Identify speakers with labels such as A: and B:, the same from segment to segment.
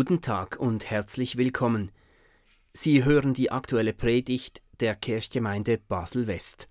A: Guten Tag und herzlich willkommen. Sie hören die aktuelle Predigt der Kirchgemeinde Basel-West.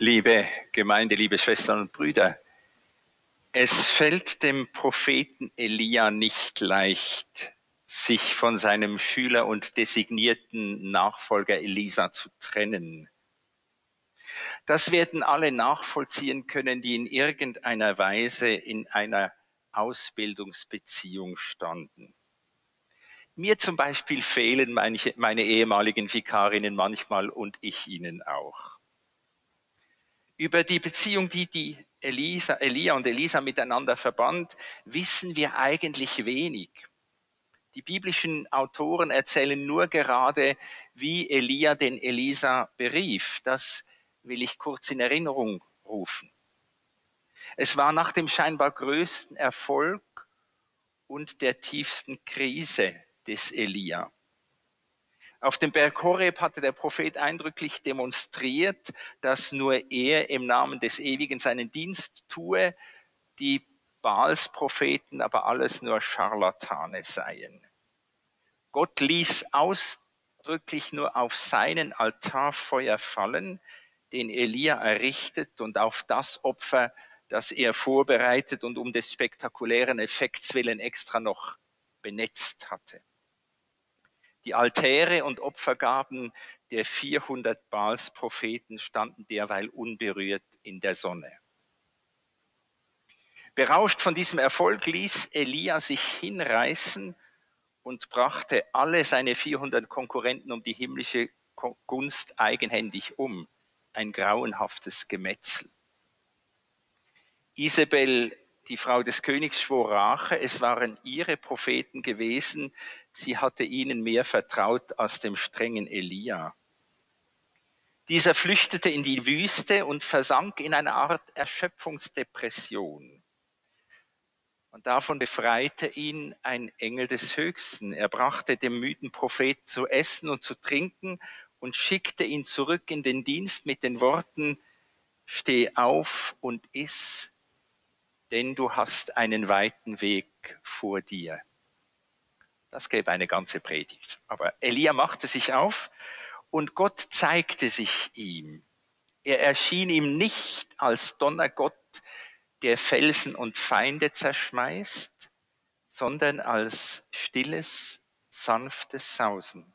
B: Liebe Gemeinde, liebe Schwestern und Brüder, es fällt dem Propheten Elia nicht leicht, sich von seinem Schüler und designierten Nachfolger Elisa zu trennen. Das werden alle nachvollziehen können, die in irgendeiner Weise in einer Ausbildungsbeziehung standen. Mir zum Beispiel fehlen meine, meine ehemaligen Vikarinnen manchmal und ich ihnen auch. Über die Beziehung, die die Elisa, Elia und Elisa miteinander verband, wissen wir eigentlich wenig. Die biblischen Autoren erzählen nur gerade, wie Elia den Elisa berief. Das will ich kurz in Erinnerung rufen. Es war nach dem scheinbar größten Erfolg und der tiefsten Krise des Elia. Auf dem Berg Horeb hatte der Prophet eindrücklich demonstriert, dass nur er im Namen des Ewigen seinen Dienst tue, die Baals Propheten aber alles nur Scharlatane seien. Gott ließ ausdrücklich nur auf seinen Altar Feuer fallen, den Elia errichtet und auf das Opfer, das er vorbereitet und um des spektakulären Effekts willen extra noch benetzt hatte. Die Altäre und Opfergaben der 400 Baals Propheten standen derweil unberührt in der Sonne. Berauscht von diesem Erfolg ließ Elia sich hinreißen und brachte alle seine 400 Konkurrenten um die himmlische Gunst eigenhändig um. Ein grauenhaftes Gemetzel. Isabel, die Frau des Königs, schwor Rache. Es waren ihre Propheten gewesen, sie hatte ihnen mehr vertraut als dem strengen Elia. Dieser flüchtete in die Wüste und versank in eine Art Erschöpfungsdepression. Und davon befreite ihn ein Engel des Höchsten. Er brachte dem müden Prophet zu essen und zu trinken und schickte ihn zurück in den Dienst mit den Worten, steh auf und iss, denn du hast einen weiten Weg vor dir. Das gäbe eine ganze Predigt. Aber Elia machte sich auf und Gott zeigte sich ihm. Er erschien ihm nicht als Donnergott, der Felsen und Feinde zerschmeißt, sondern als stilles, sanftes Sausen.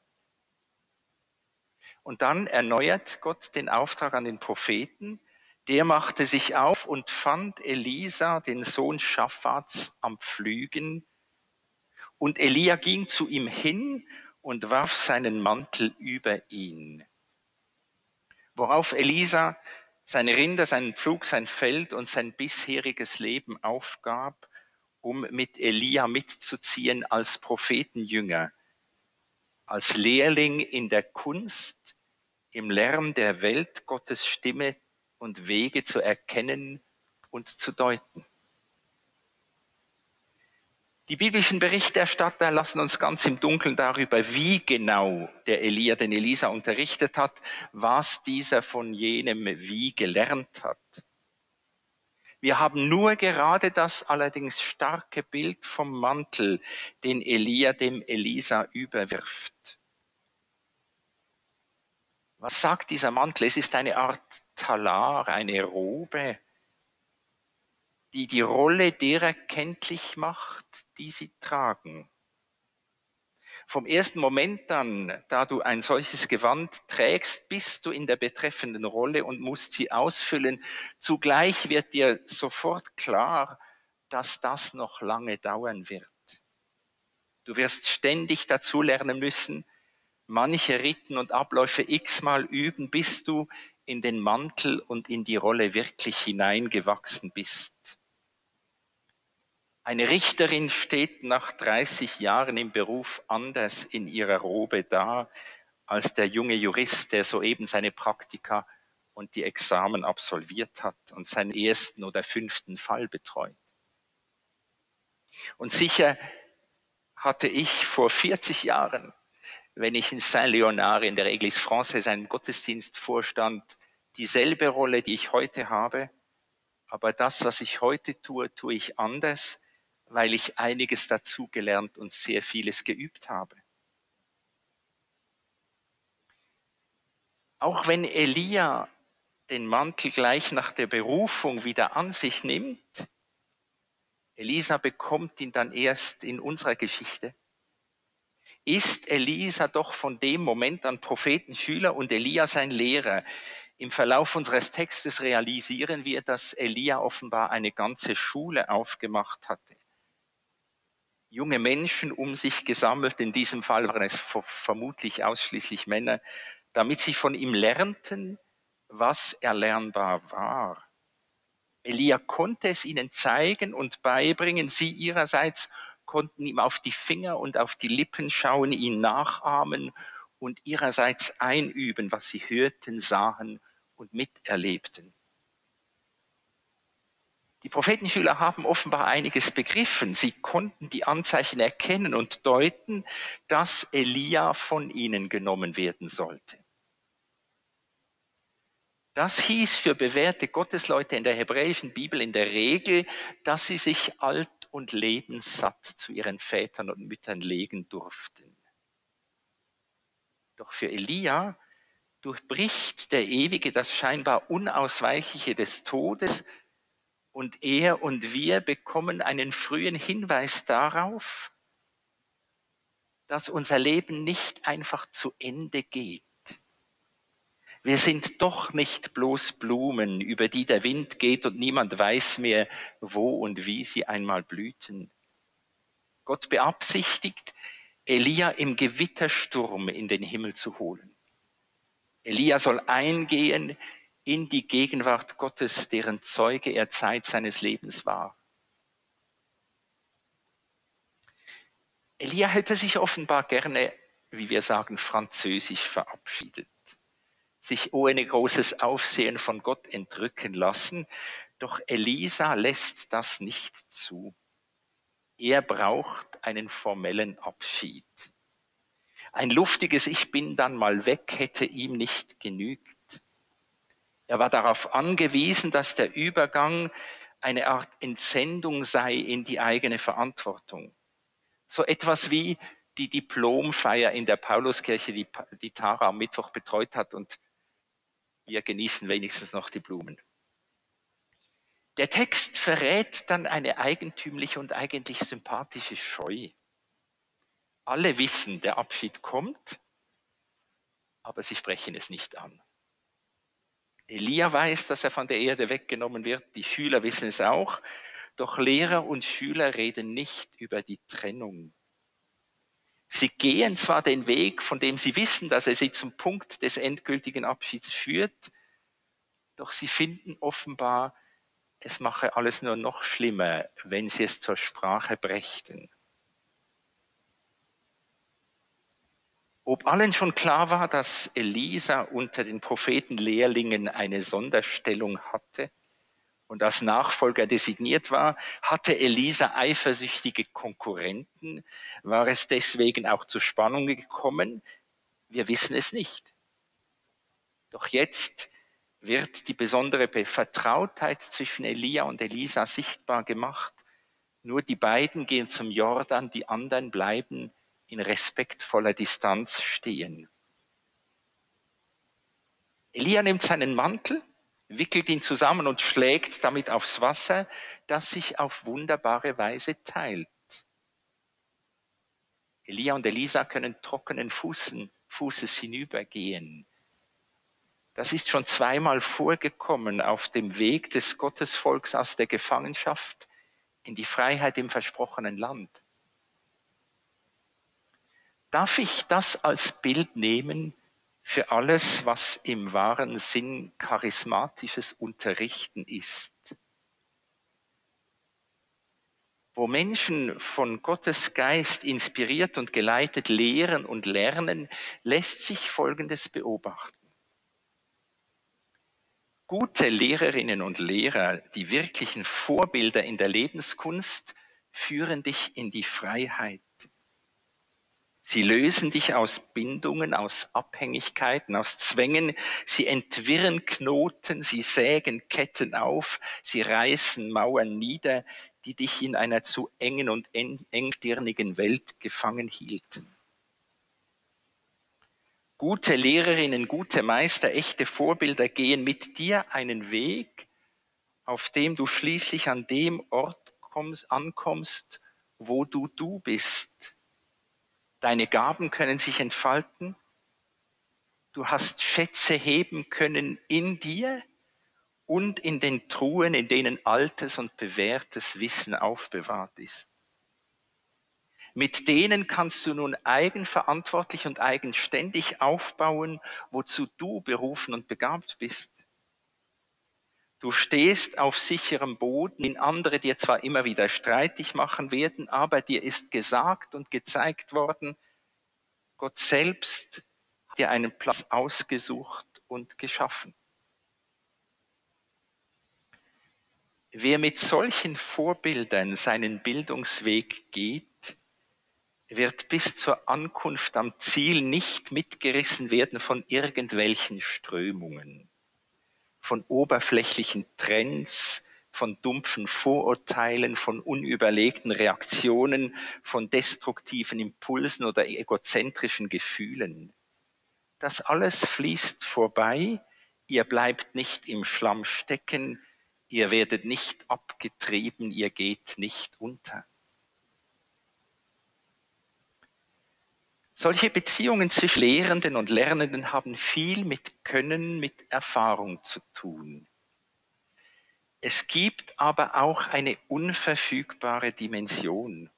B: Und dann erneuert Gott den Auftrag an den Propheten. Der machte sich auf und fand Elisa, den Sohn Schaffats, am Pflügen und Elia ging zu ihm hin und warf seinen Mantel über ihn. Worauf Elisa seine Rinder, seinen Pflug, sein Feld und sein bisheriges Leben aufgab, um mit Elia mitzuziehen als Prophetenjünger, als Lehrling in der Kunst, im Lärm der Welt Gottes Stimme und Wege zu erkennen und zu deuten. Die biblischen Berichterstatter lassen uns ganz im Dunkeln darüber, wie genau der Elia den Elisa unterrichtet hat, was dieser von jenem wie gelernt hat. Wir haben nur gerade das allerdings starke Bild vom Mantel, den Elia dem Elisa überwirft. Was sagt dieser Mantel? Es ist eine Art Talar, eine Robe, die die Rolle derer kenntlich macht, die sie tragen. Vom ersten Moment an, da du ein solches Gewand trägst, bist du in der betreffenden Rolle und musst sie ausfüllen. Zugleich wird dir sofort klar, dass das noch lange dauern wird. Du wirst ständig dazulernen müssen, manche Riten und Abläufe x-mal üben, bis du in den Mantel und in die Rolle wirklich hineingewachsen bist. Eine Richterin steht nach 30 Jahren im Beruf anders in ihrer Robe da als der junge Jurist, der soeben seine Praktika und die Examen absolviert hat und seinen ersten oder fünften Fall betreut. Und sicher hatte ich vor 40 Jahren, wenn ich in Saint-Léonard in der Église Française einen Gottesdienst vorstand, dieselbe Rolle, die ich heute habe. Aber das, was ich heute tue, tue ich anders, weil ich einiges dazugelernt und sehr vieles geübt habe. Auch wenn Elia den Mantel gleich nach der Berufung wieder an sich nimmt, Elisa bekommt ihn dann erst in unserer Geschichte, ist Elisa doch von dem Moment an Prophetenschüler und Elia sein Lehrer. Im Verlauf unseres Textes realisieren wir, dass Elia offenbar eine ganze Schule aufgemacht hatte junge Menschen um sich gesammelt, in diesem Fall waren es vermutlich ausschließlich Männer, damit sie von ihm lernten, was erlernbar war. Elia konnte es ihnen zeigen und beibringen, sie ihrerseits konnten ihm auf die Finger und auf die Lippen schauen, ihn nachahmen und ihrerseits einüben, was sie hörten, sahen und miterlebten. Die Prophetenschüler haben offenbar einiges begriffen. Sie konnten die Anzeichen erkennen und deuten, dass Elia von ihnen genommen werden sollte. Das hieß für bewährte Gottesleute in der hebräischen Bibel in der Regel, dass sie sich alt und lebenssatt zu ihren Vätern und Müttern legen durften. Doch für Elia durchbricht der Ewige das scheinbar Unausweichliche des Todes und er und wir bekommen einen frühen Hinweis darauf, dass unser Leben nicht einfach zu Ende geht. Wir sind doch nicht bloß Blumen, über die der Wind geht und niemand weiß mehr, wo und wie sie einmal blühten. Gott beabsichtigt, Elia im Gewittersturm in den Himmel zu holen. Elia soll eingehen in die Gegenwart Gottes, deren Zeuge er Zeit seines Lebens war. Elia hätte sich offenbar gerne, wie wir sagen, französisch verabschiedet, sich ohne großes Aufsehen von Gott entrücken lassen, doch Elisa lässt das nicht zu. Er braucht einen formellen Abschied. Ein luftiges Ich bin dann mal weg hätte ihm nicht genügt. Er war darauf angewiesen, dass der Übergang eine Art Entsendung sei in die eigene Verantwortung. So etwas wie die Diplomfeier in der Pauluskirche, die, die Tara am Mittwoch betreut hat und wir genießen wenigstens noch die Blumen. Der Text verrät dann eine eigentümliche und eigentlich sympathische Scheu. Alle wissen, der Abschied kommt, aber sie sprechen es nicht an. Elia weiß, dass er von der Erde weggenommen wird. Die Schüler wissen es auch. Doch Lehrer und Schüler reden nicht über die Trennung. Sie gehen zwar den Weg, von dem sie wissen, dass er sie zum Punkt des endgültigen Abschieds führt, doch sie finden offenbar, es mache alles nur noch schlimmer, wenn sie es zur Sprache brächten. Ob allen schon klar war, dass Elisa unter den Prophetenlehrlingen eine Sonderstellung hatte und als Nachfolger designiert war, hatte Elisa eifersüchtige Konkurrenten? War es deswegen auch zu Spannungen gekommen? Wir wissen es nicht. Doch jetzt wird die besondere Vertrautheit zwischen Elia und Elisa sichtbar gemacht. Nur die beiden gehen zum Jordan, die anderen bleiben in respektvoller Distanz stehen. Elia nimmt seinen Mantel, wickelt ihn zusammen und schlägt damit aufs Wasser, das sich auf wunderbare Weise teilt. Elia und Elisa können trockenen Fußen, Fußes hinübergehen. Das ist schon zweimal vorgekommen auf dem Weg des Gottesvolks aus der Gefangenschaft in die Freiheit im versprochenen Land. Darf ich das als Bild nehmen für alles, was im wahren Sinn charismatisches Unterrichten ist? Wo Menschen von Gottes Geist inspiriert und geleitet lehren und lernen, lässt sich Folgendes beobachten. Gute Lehrerinnen und Lehrer, die wirklichen Vorbilder in der Lebenskunst, führen dich in die Freiheit. Sie lösen dich aus Bindungen, aus Abhängigkeiten, aus Zwängen. Sie entwirren Knoten, sie sägen Ketten auf, sie reißen Mauern nieder, die dich in einer zu engen und engstirnigen Welt gefangen hielten. Gute Lehrerinnen, gute Meister, echte Vorbilder gehen mit dir einen Weg, auf dem du schließlich an dem Ort kommst, ankommst, wo du du bist. Deine Gaben können sich entfalten. Du hast Schätze heben können in dir und in den Truhen, in denen altes und bewährtes Wissen aufbewahrt ist. Mit denen kannst du nun eigenverantwortlich und eigenständig aufbauen, wozu du berufen und begabt bist. Du stehst auf sicherem Boden, den andere dir zwar immer wieder streitig machen werden, aber dir ist gesagt und gezeigt worden, Gott selbst hat dir einen Platz ausgesucht und geschaffen. Wer mit solchen Vorbildern seinen Bildungsweg geht, wird bis zur Ankunft am Ziel nicht mitgerissen werden von irgendwelchen Strömungen, von oberflächlichen Trends, von dumpfen Vorurteilen, von unüberlegten Reaktionen, von destruktiven Impulsen oder egozentrischen Gefühlen. Das alles fließt vorbei, ihr bleibt nicht im Schlamm stecken, Ihr werdet nicht abgetrieben, ihr geht nicht unter. Solche Beziehungen zwischen Lehrenden und Lernenden haben viel mit Können, mit Erfahrung zu tun. Es gibt aber auch eine unverfügbare Dimension.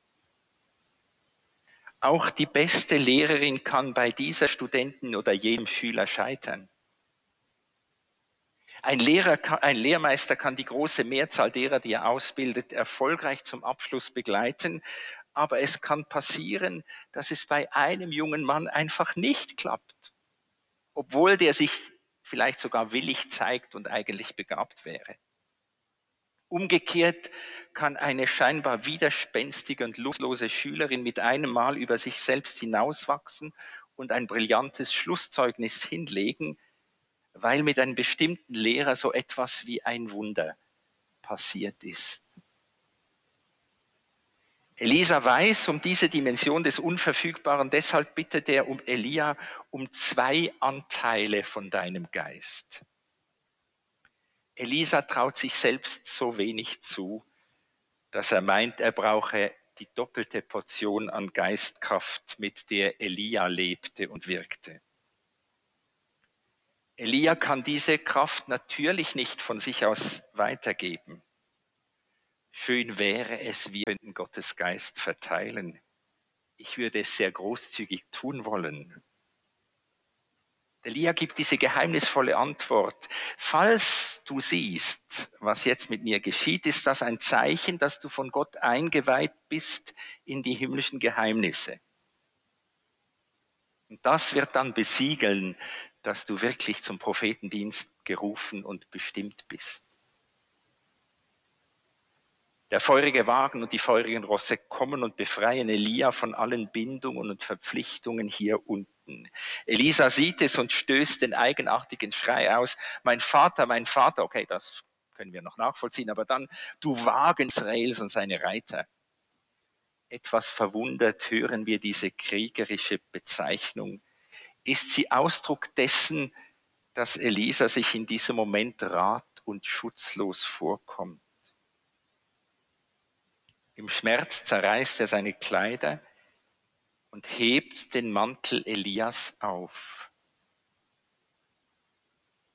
B: Auch die beste Lehrerin kann bei dieser Studenten oder jedem Schüler scheitern. Ein, Lehrer, ein Lehrmeister kann die große Mehrzahl derer, die er ausbildet, erfolgreich zum Abschluss begleiten. Aber es kann passieren, dass es bei einem jungen Mann einfach nicht klappt, obwohl der sich vielleicht sogar willig zeigt und eigentlich begabt wäre. Umgekehrt kann eine scheinbar widerspenstige und lustlose Schülerin mit einem Mal über sich selbst hinauswachsen und ein brillantes Schlusszeugnis hinlegen, weil mit einem bestimmten Lehrer so etwas wie ein Wunder passiert ist. Elisa weiß um diese Dimension des Unverfügbaren, deshalb bittet er um Elia um zwei Anteile von deinem Geist. Elisa traut sich selbst so wenig zu, dass er meint, er brauche die doppelte Portion an Geistkraft, mit der Elia lebte und wirkte. Elia kann diese Kraft natürlich nicht von sich aus weitergeben. Schön wäre es, wir könnten Gottes Geist verteilen. Ich würde es sehr großzügig tun wollen. Elia gibt diese geheimnisvolle Antwort. Falls du siehst, was jetzt mit mir geschieht, ist das ein Zeichen, dass du von Gott eingeweiht bist in die himmlischen Geheimnisse. Und das wird dann besiegeln, dass du wirklich zum Prophetendienst gerufen und bestimmt bist. Der feurige Wagen und die feurigen Rosse kommen und befreien Elia von allen Bindungen und Verpflichtungen hier unten. Elisa sieht es und stößt den eigenartigen Schrei aus. Mein Vater, mein Vater, okay, das können wir noch nachvollziehen, aber dann, du Wagen Israels und seine Reiter. Etwas verwundert hören wir diese kriegerische Bezeichnung. Ist sie Ausdruck dessen, dass Elisa sich in diesem Moment rat und schutzlos vorkommt? Im Schmerz zerreißt er seine Kleider und hebt den Mantel Elias auf.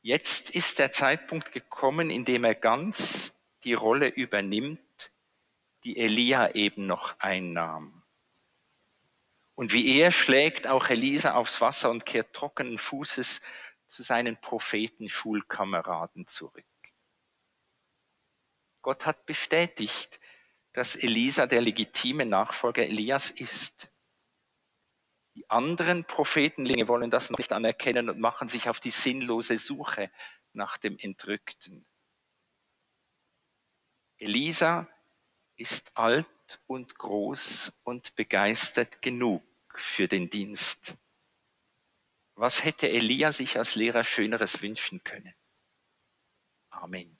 B: Jetzt ist der Zeitpunkt gekommen, in dem er ganz die Rolle übernimmt, die Elia eben noch einnahm. Und wie er schlägt auch Elisa aufs Wasser und kehrt trockenen Fußes zu seinen Propheten-Schulkameraden zurück. Gott hat bestätigt, dass Elisa der legitime Nachfolger Elias ist. Die anderen Prophetenlinge wollen das noch nicht anerkennen und machen sich auf die sinnlose Suche nach dem Entrückten. Elisa ist alt und groß und begeistert genug für den Dienst. Was hätte Elia sich als Lehrer Schöneres wünschen können? Amen.